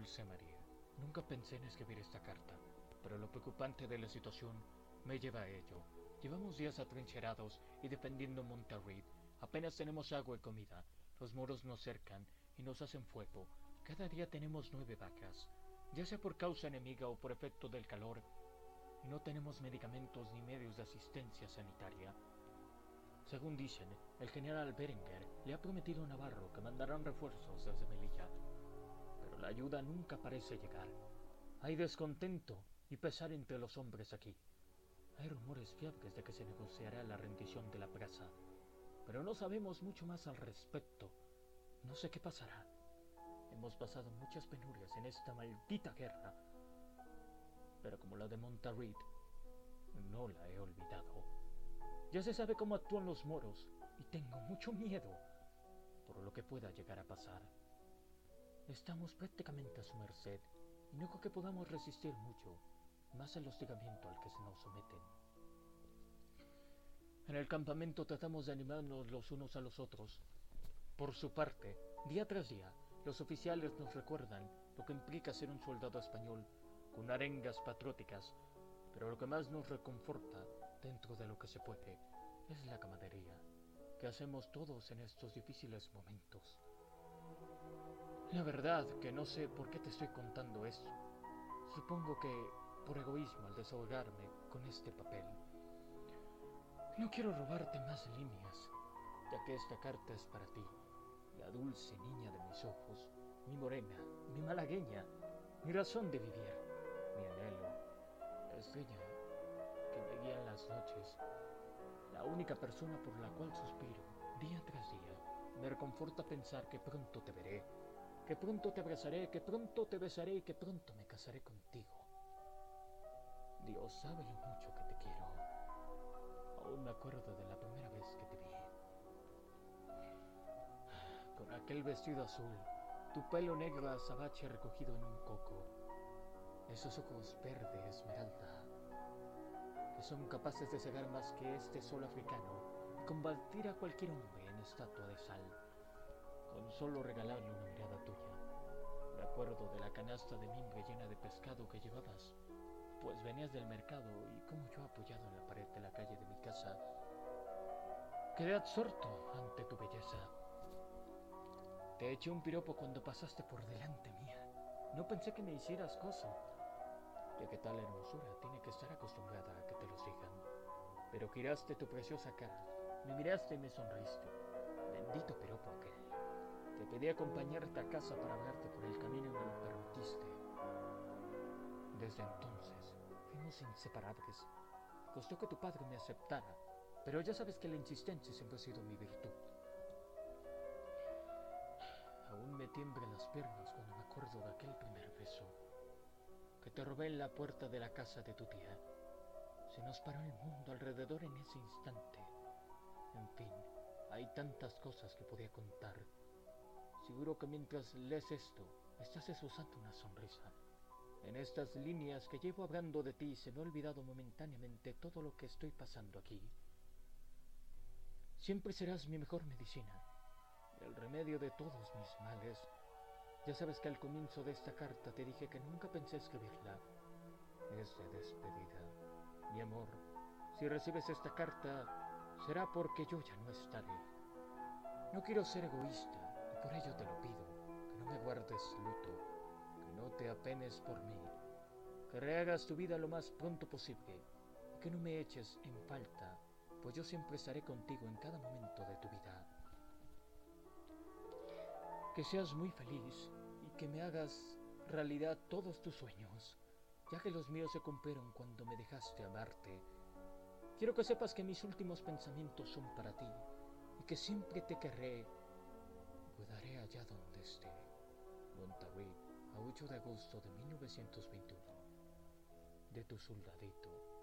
Dulce María, nunca pensé en escribir esta carta, pero lo preocupante de la situación me lleva a ello. Llevamos días atrincherados y defendiendo Monterrey. Apenas tenemos agua y comida. Los moros nos cercan y nos hacen fuego. Cada día tenemos nueve vacas, ya sea por causa enemiga o por efecto del calor. No tenemos medicamentos ni medios de asistencia sanitaria. Según dicen, el general Berenguer le ha prometido a Navarro que mandarán refuerzos desde Melilla, la ayuda nunca parece llegar. Hay descontento y pesar entre los hombres aquí. Hay rumores fiables de que se negociará la rendición de la plaza, pero no sabemos mucho más al respecto. No sé qué pasará. Hemos pasado muchas penurias en esta maldita guerra, pero como la de Montarid, no la he olvidado. Ya se sabe cómo actúan los moros y tengo mucho miedo por lo que pueda llegar a pasar. Estamos prácticamente a su merced y no creo que podamos resistir mucho, más el hostigamiento al que se nos someten. En el campamento tratamos de animarnos los unos a los otros. Por su parte, día tras día, los oficiales nos recuerdan lo que implica ser un soldado español, con arengas patrióticas, pero lo que más nos reconforta, dentro de lo que se puede, es la camadería, que hacemos todos en estos difíciles momentos. La verdad que no sé por qué te estoy contando esto. Supongo que por egoísmo al desahogarme con este papel. No quiero robarte más líneas, ya que esta carta es para ti, la dulce niña de mis ojos, mi morena, mi malagueña, mi razón de vivir, mi anhelo, la estrella que me guía en las noches, la única persona por la cual suspiro día tras día. Me reconforta pensar que pronto te veré, que pronto te abrazaré, que pronto te besaré y que pronto me casaré contigo. Dios sabe lo mucho que te quiero. Aún me acuerdo de la primera vez que te vi. Con aquel vestido azul, tu pelo negro azabache recogido en un coco, esos ojos verde esmeralda, que son capaces de cegar más que este sol africano y combatir a cualquier hombre en estatua de sal, con solo regalarle una mirada tuya. Me acuerdo de la canasta de mimbre llena de pescado que llevabas, pues venías del mercado y como yo apoyado en la pared de la calle de mi casa, quedé absorto ante tu belleza. Te eché un piropo cuando pasaste por delante mía. No pensé que me hicieras caso, ya que tal hermosura tiene que estar acostumbrada a que te lo digan. Pero giraste tu preciosa cara, me miraste y me sonriste. Bendito piropo aquel. Te pedí acompañarte a casa para hablarte por el camino y me lo permitiste. Desde entonces fuimos inseparables. Costó que tu padre me aceptara, pero ya sabes que la insistencia siempre ha sido mi virtud. Aún me tiemblan las piernas cuando me acuerdo de aquel primer beso que te robé en la puerta de la casa de tu tía. Se nos paró el mundo alrededor en ese instante. En fin, hay tantas cosas que podía contar. Seguro que mientras lees esto, estás esbozando una sonrisa. En estas líneas que llevo hablando de ti se me ha olvidado momentáneamente todo lo que estoy pasando aquí. Siempre serás mi mejor medicina, el remedio de todos mis males. Ya sabes que al comienzo de esta carta te dije que nunca pensé escribirla. Es de despedida. Mi amor, si recibes esta carta, será porque yo ya no estaré. No quiero ser egoísta por ello te lo pido, que no me guardes luto, que no te apenes por mí, que rehagas tu vida lo más pronto posible y que no me eches en falta, pues yo siempre estaré contigo en cada momento de tu vida que seas muy feliz y que me hagas realidad todos tus sueños, ya que los míos se cumplieron cuando me dejaste amarte. Quiero que sepas que mis últimos pensamientos son para ti y que siempre te querré. Allá donde esté. Monterrey, a 8 de agosto de 1921. De tu soldadito.